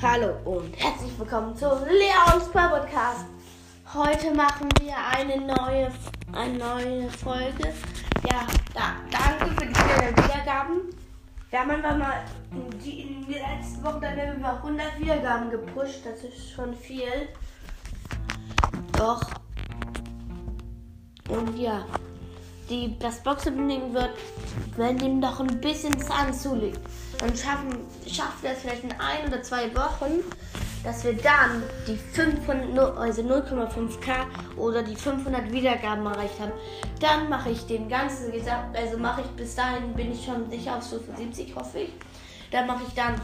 Hallo und herzlich willkommen zu Leons Podcast. Heute machen wir eine neue, eine neue Folge. Ja, da, danke für die vielen Wiedergaben. Wir haben einfach mal in, die, in der letzten Woche dann über 100 Wiedergaben gepusht. Das ist schon viel. Doch. Und ja, die, das Boxopening wird, wenn dem noch ein bisschen Zahn zulegt. Dann schaffen, schafft es vielleicht in ein oder zwei Wochen, dass wir dann die 500, also 0,5k oder die 500 Wiedergaben erreicht haben. Dann mache ich den ganzen Gesamt, also mache ich bis dahin, bin ich schon sicher auf Stufe 70, hoffe ich. Dann mache ich dann,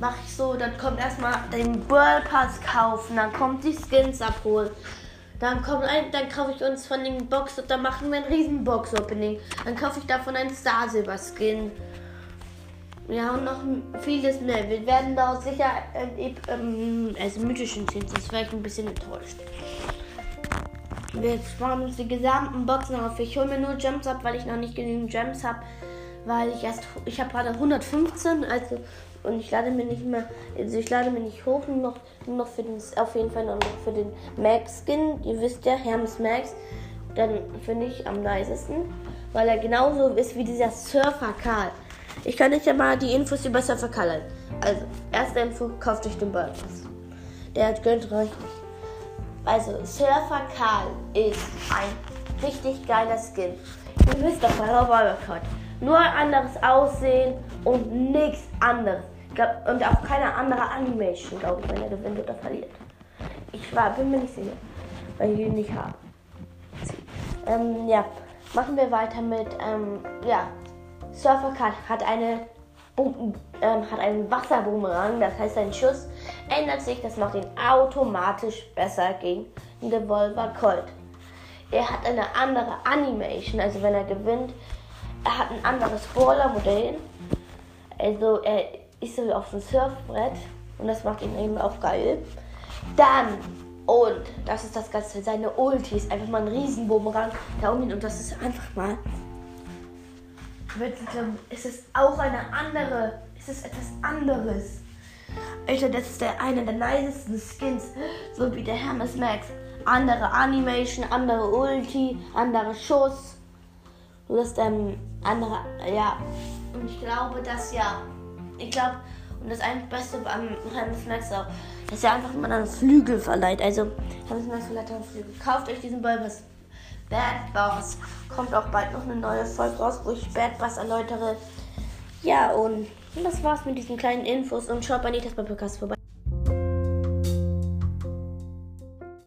mache ich so, dann kommt erstmal den World Pass kaufen, dann kommt die Skins abholen. Dann, kommt ein, dann kaufe ich uns von den Box, dann machen wir ein riesen Box-Opening. Dann kaufe ich davon einen Star Silver Skin. Ja, und noch vieles mehr. Wir werden daraus sicher äh, ähm, also mythischen Skins, das wäre ich ein bisschen enttäuscht. Wir sparen uns die gesamten Boxen auf. Ich hole mir nur Gems ab, weil ich noch nicht genügend Gems habe. Weil ich erst, ich habe gerade 115, also und ich lade mir nicht mehr, also ich lade mir nicht hoch, nur noch, nur noch für den, auf jeden Fall noch für den Max Skin. Ihr wisst ja, Hermes Max. Dann finde ich am nicesten, weil er genauso ist wie dieser Surfer Karl. Ich kann euch ja mal die Infos über Surfer Karl halten. Also, erste Info, kauft euch den Burgers. Der gönnt euch nicht. Also, Surfer Karl ist ein richtig geiler Skin. Ihr wisst doch, er hat. Nur anderes Aussehen und nichts anderes. Und auch keine andere Animation, glaube ich, wenn er gewinnt oder verliert. Ich war, bin mir nicht sicher, weil ich ihn nicht habe. Ähm, ja, machen wir weiter mit, ähm, ja, Surfercat hat eine ähm, hat einen Wasserboomerang, das heißt sein Schuss ändert sich, das macht ihn automatisch besser gegen den Revolver Colt. Er hat eine andere Animation, also wenn er gewinnt, er hat ein anderes Brawler-Modell. Also er ist so auf dem Surfbrett und das macht ihn eben auch geil. Dann, und das ist das Ganze, seine Ulti ist einfach mal ein Riesenbumerang da um ihn und das ist einfach mal. Es ist auch eine andere, es ist etwas anderes. Alter, das ist der eine der nicesten Skins, so wie der Hermes Max. Andere Animation, andere Ulti, andere Schuss. Du hast ähm, andere, ja. Und ich glaube, dass ja ich glaube, und das eigentlich Beste am Hannes Max auch, dass er einfach mal einen Flügel verleiht. Also, Hannes Max verleiht einen Flügel. Kauft euch diesen Bulbus. Bad Boss. Kommt auch bald noch eine neue Folge raus, wo ich Bad Boss erläutere. Ja, und das war's mit diesen kleinen Infos und schaut bei Nitas Podcast vorbei.